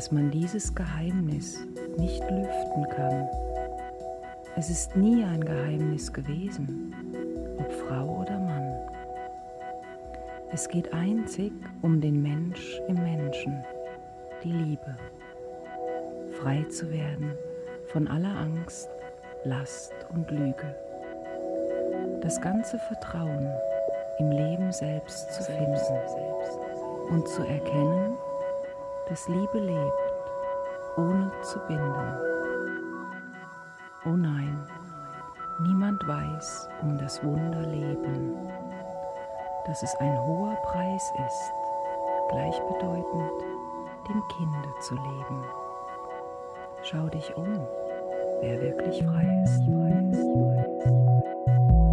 dass man dieses Geheimnis nicht lüften kann. Es ist nie ein Geheimnis gewesen, ob Frau oder Mann. Es geht einzig um den Mensch im Menschen, die Liebe. Frei zu werden von aller Angst, Last und Lüge. Das ganze Vertrauen im Leben selbst zu finden und zu erkennen, dass Liebe lebt, ohne zu binden. Oh nein, niemand weiß um das Wunderleben, dass es ein hoher Preis ist, gleichbedeutend dem Kinde zu leben. Schau dich um, wer wirklich frei ist. Frei ist, frei ist. verstößt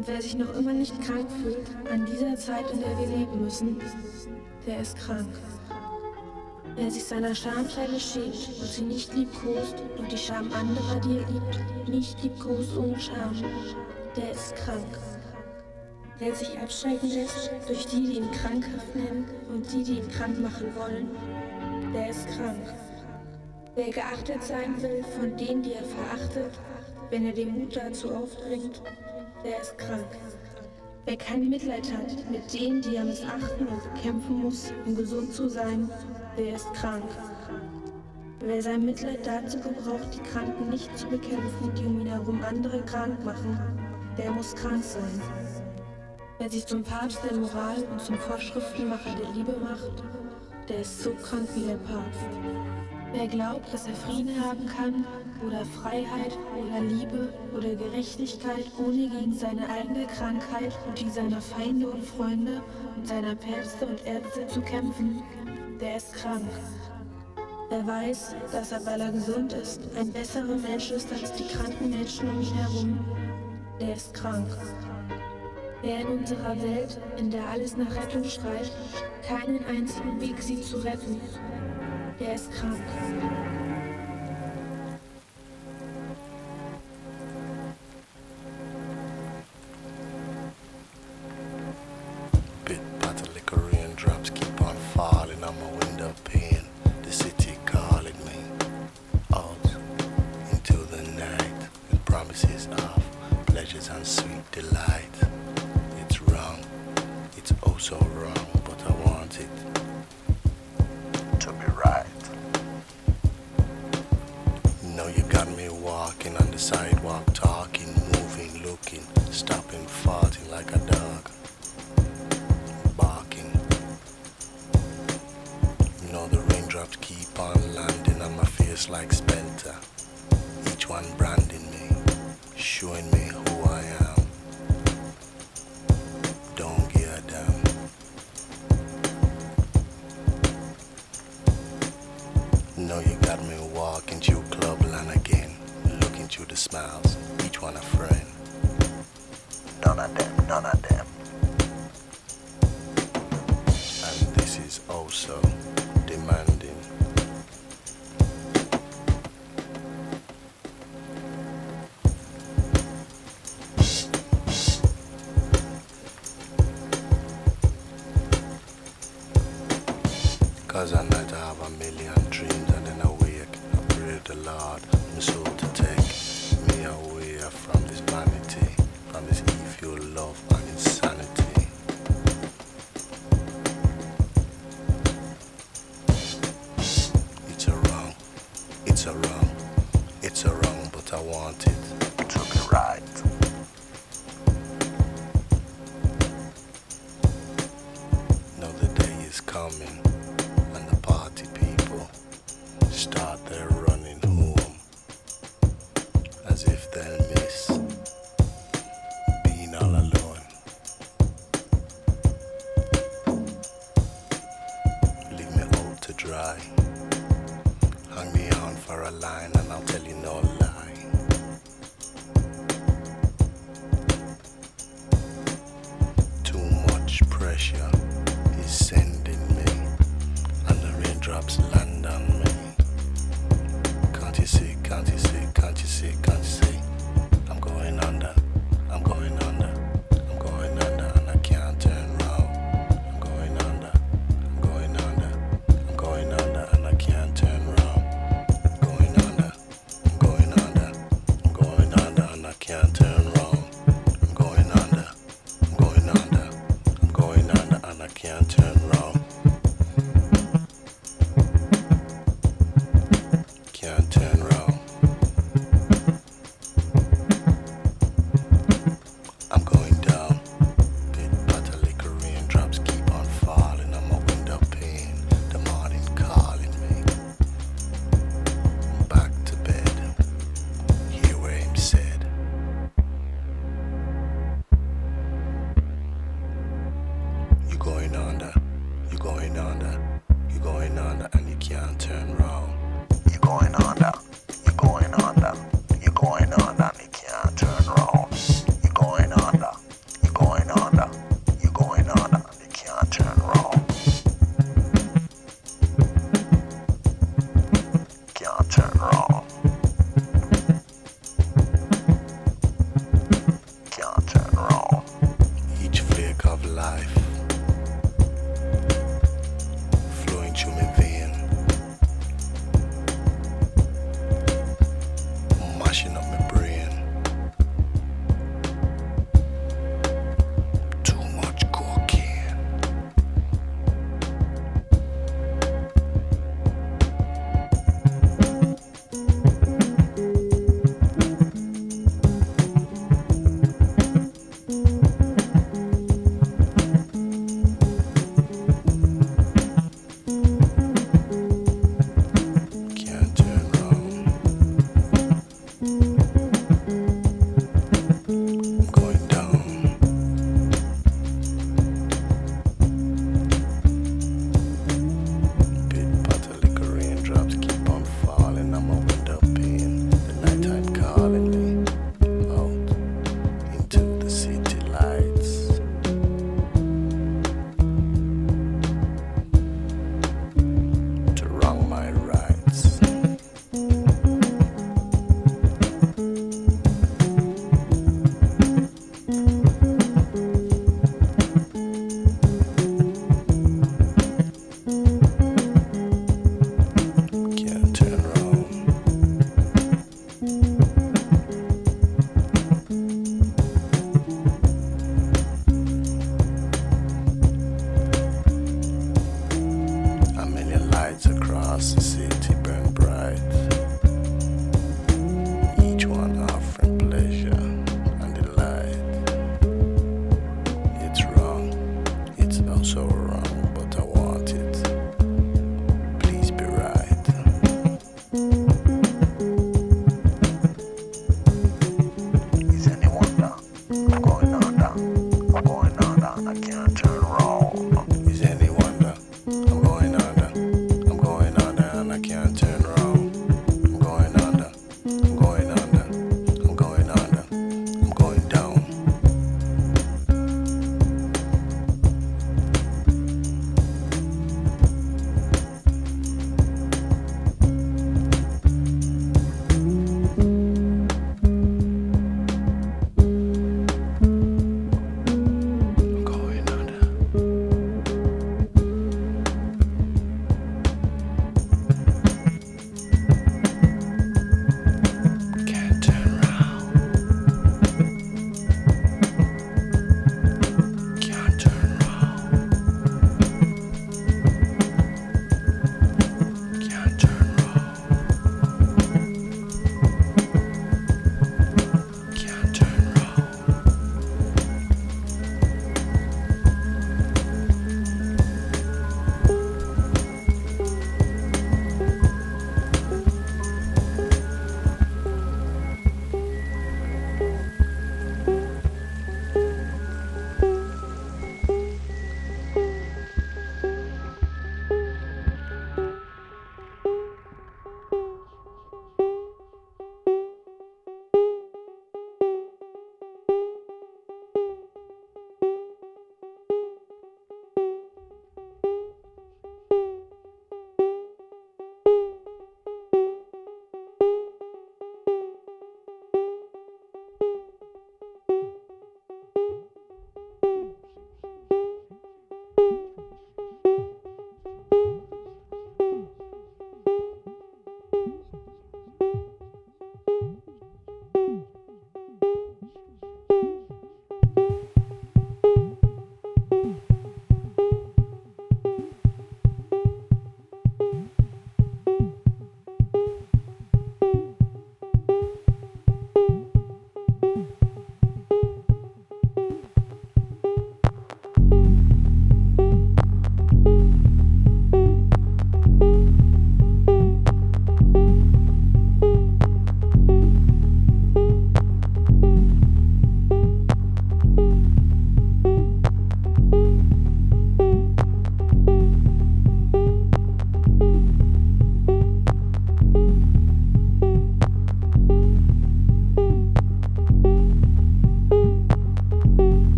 Und wer sich noch immer nicht krank fühlt an dieser Zeit, in der wir leben müssen, der ist krank. Wer sich seiner Schamkleide schämt und sie nicht liebkost und die Scham anderer, die er liebt, nicht liebkost ohne Scham, der ist krank. Wer sich abschrecken lässt durch die, die ihn krankhaft nennen und die, die ihn krank machen wollen, der ist krank. Wer geachtet sein will von denen, die er verachtet, wenn er den Mut dazu aufbringt, der ist krank. Wer kein Mitleid hat mit denen, die er missachten und bekämpfen muss, um gesund zu sein, der ist krank. Wer sein Mitleid dazu gebraucht, die Kranken nicht zu bekämpfen, die um ihn herum andere krank machen, der muss krank sein. Wer sich zum Papst der Moral und zum Vorschriftenmacher der Liebe macht, der ist so krank wie der Papst. Wer glaubt, dass er Frieden haben kann oder Freiheit oder Liebe oder Gerechtigkeit, ohne gegen seine eigene Krankheit und die seiner Feinde und Freunde und seiner Päpste und Ärzte zu kämpfen, der ist krank. Er weiß, dass er, weil er gesund ist, ein besserer Mensch ist als die kranken Menschen um ihn herum. Der ist krank. Wer in unserer Welt, in der alles nach Rettung schreit, keinen einzigen Weg sieht zu retten, der ist krank.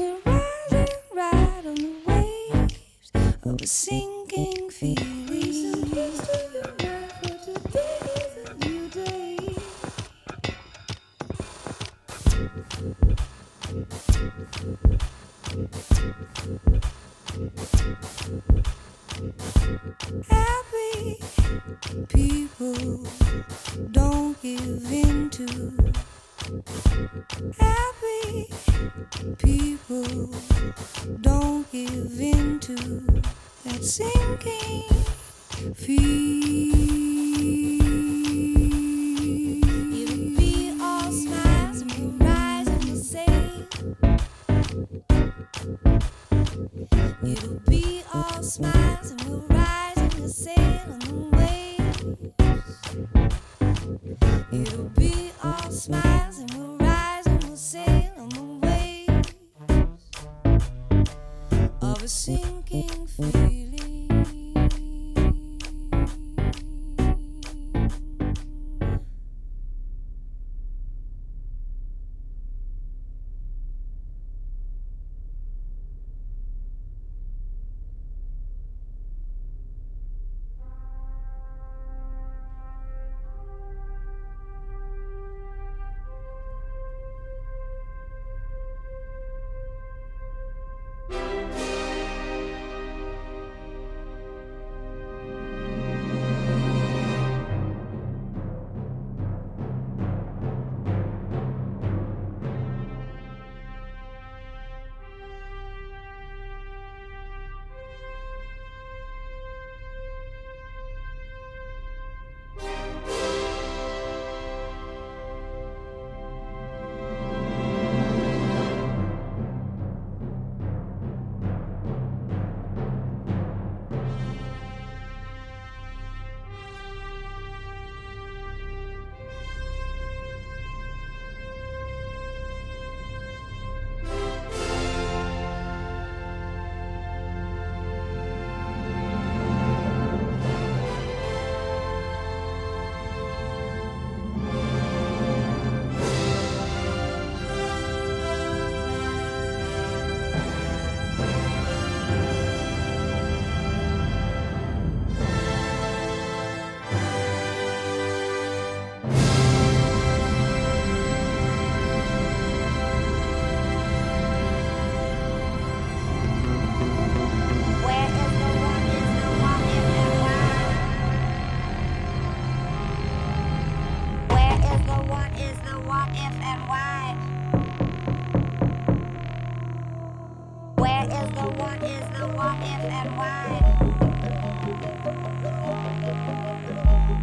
and riding right on the waves of a sinking feeling.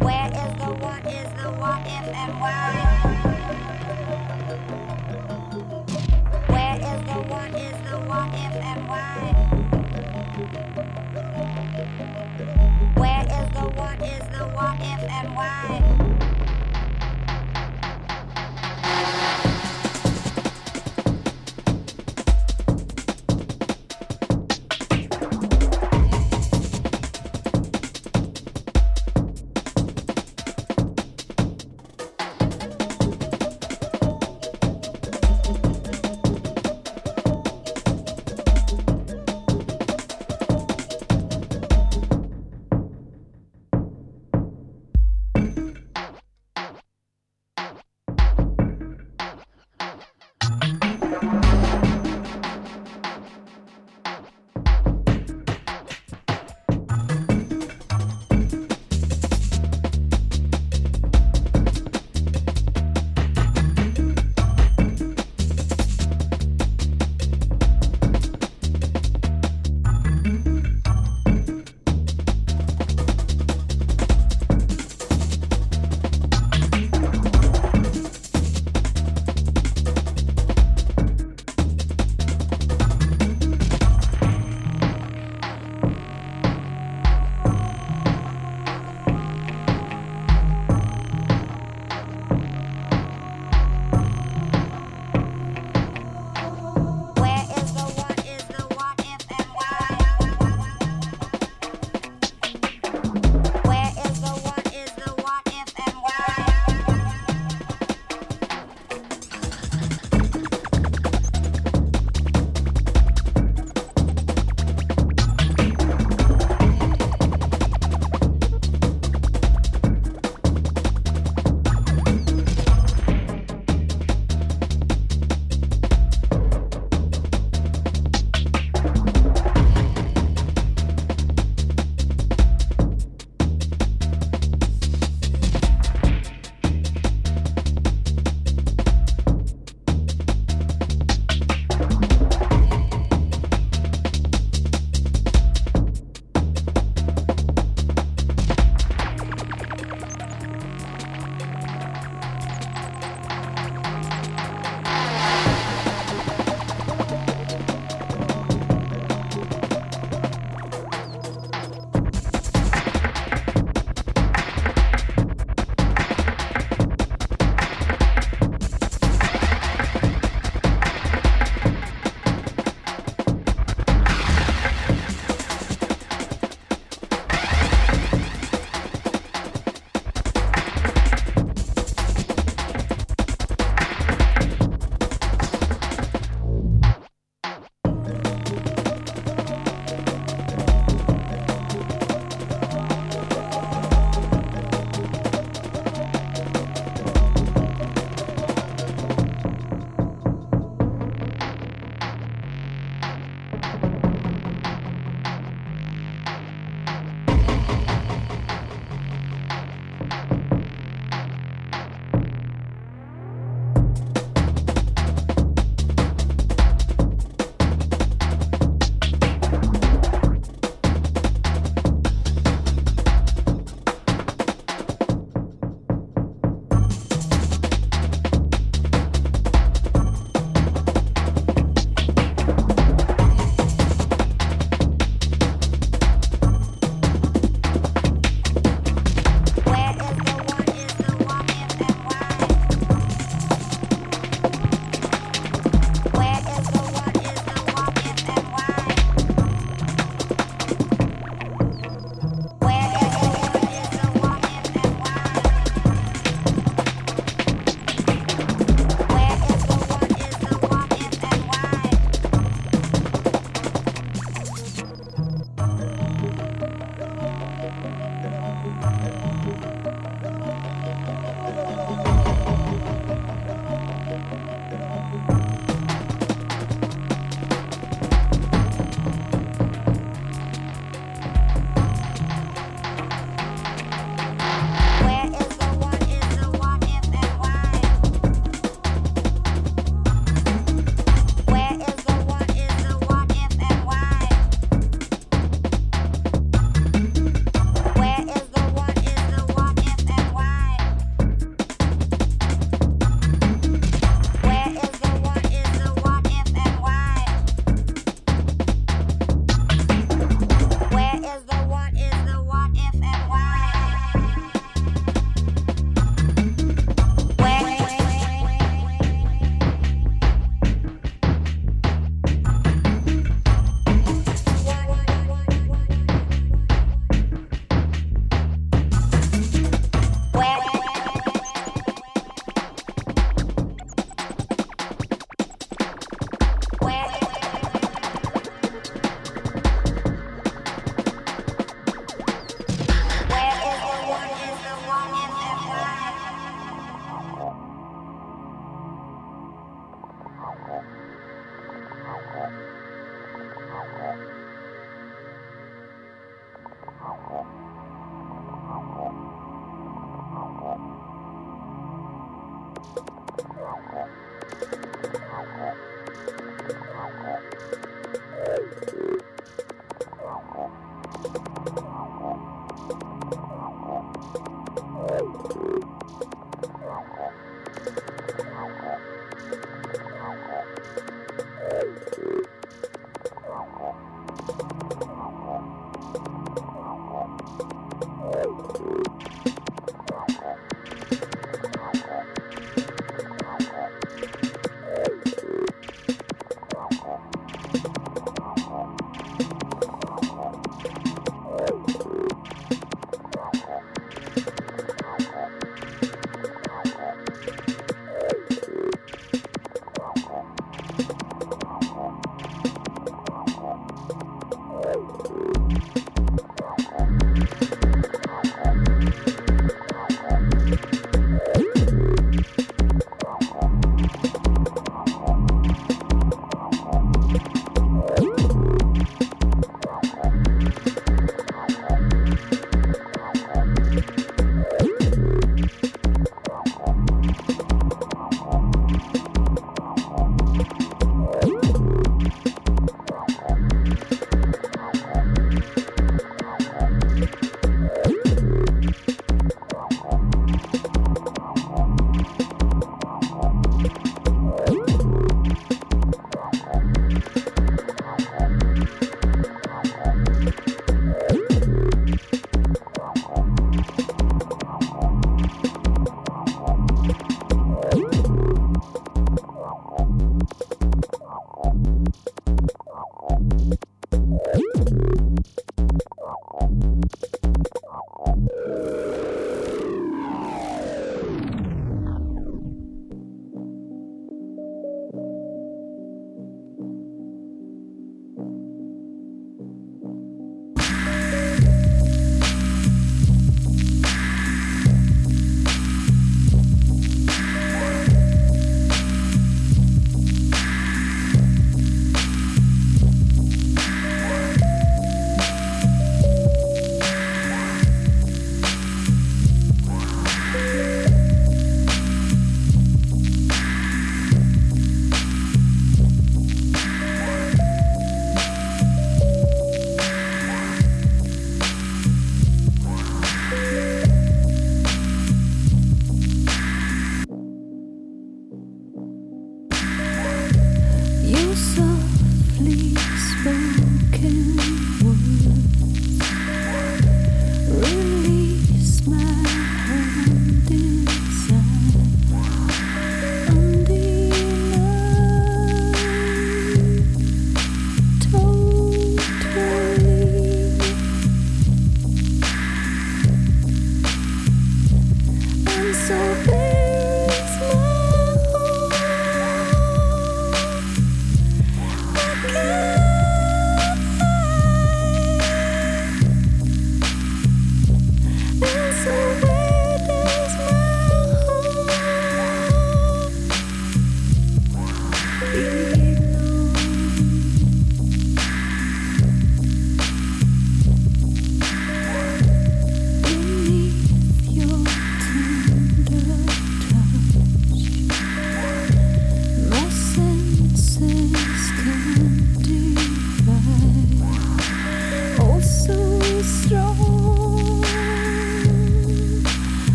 Where is the the and? Where is the the and? Where is the the what if and why?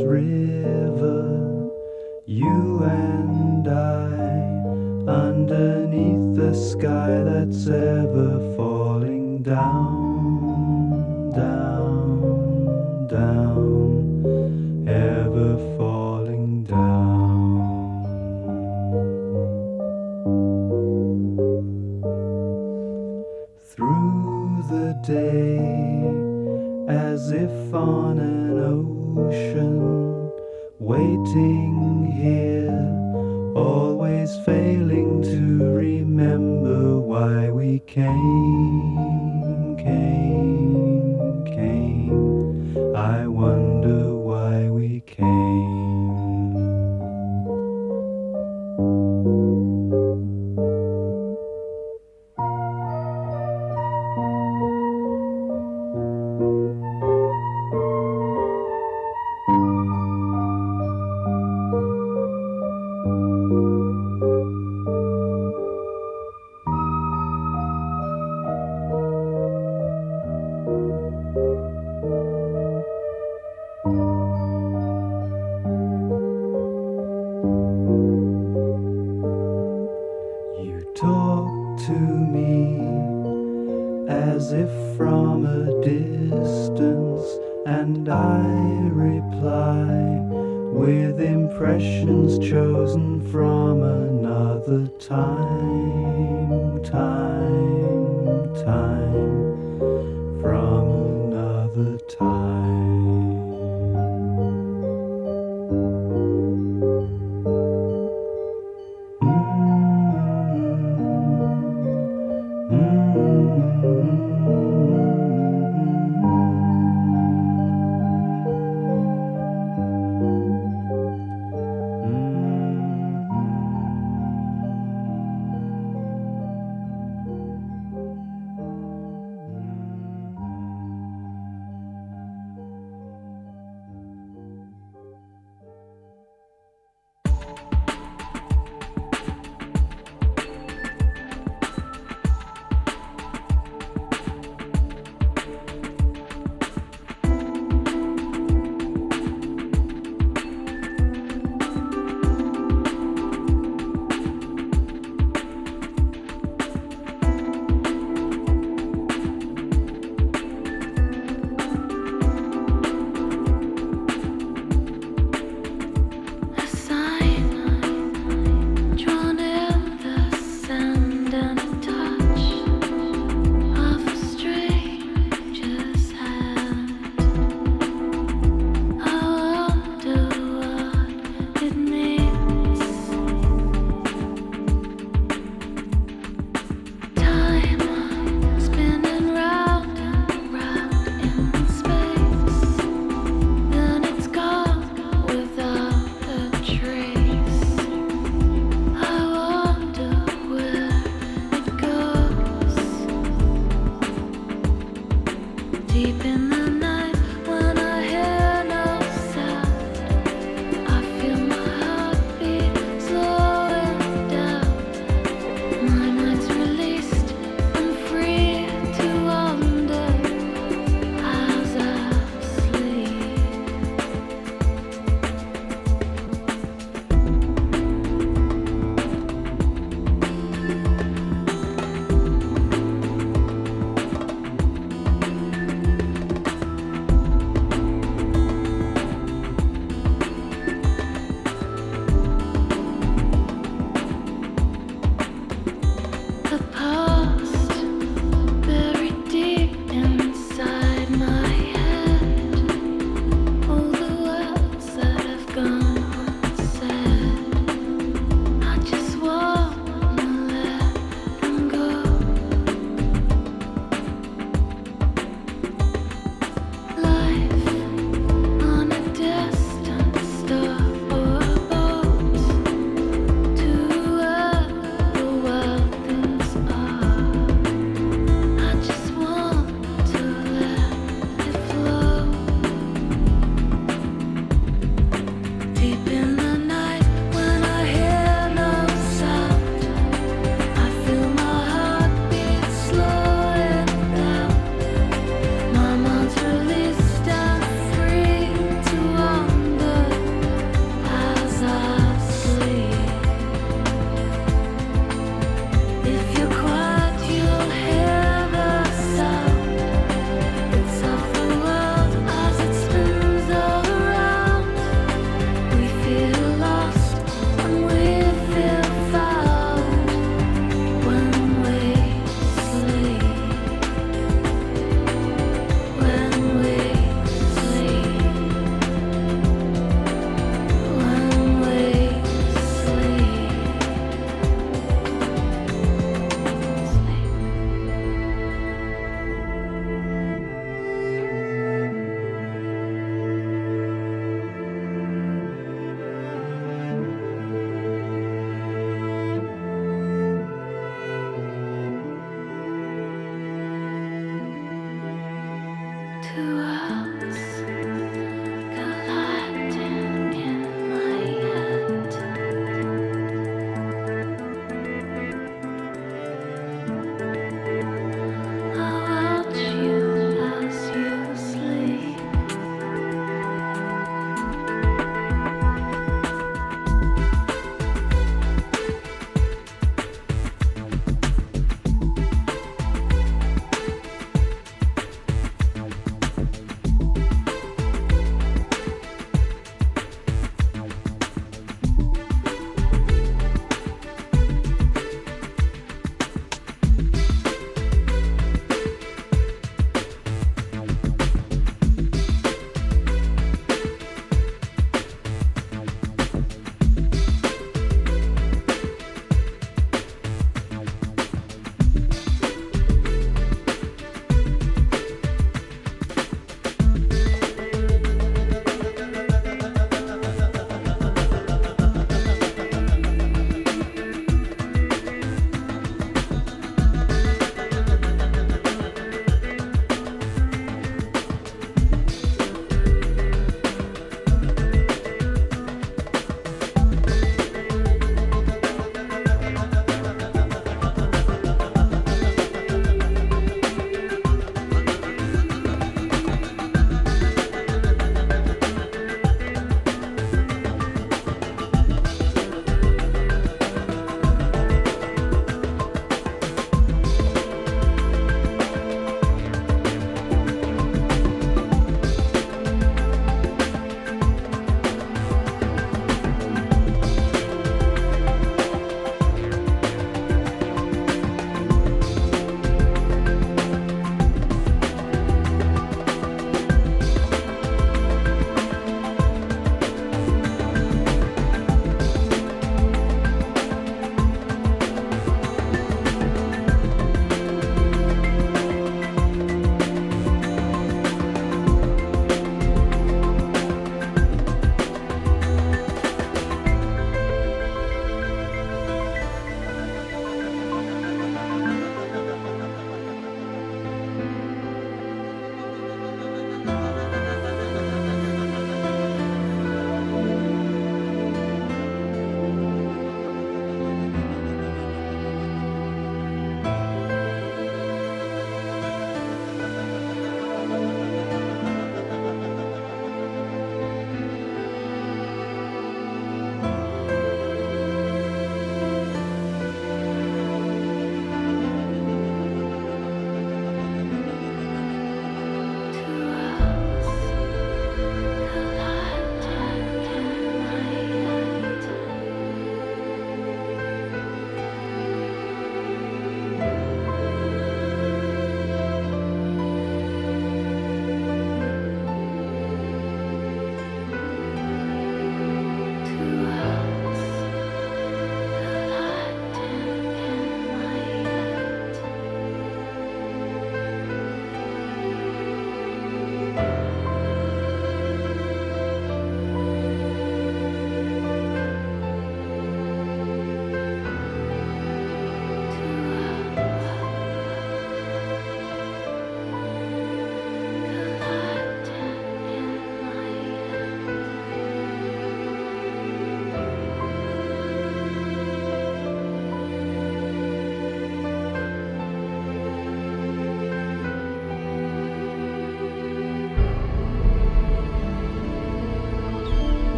is.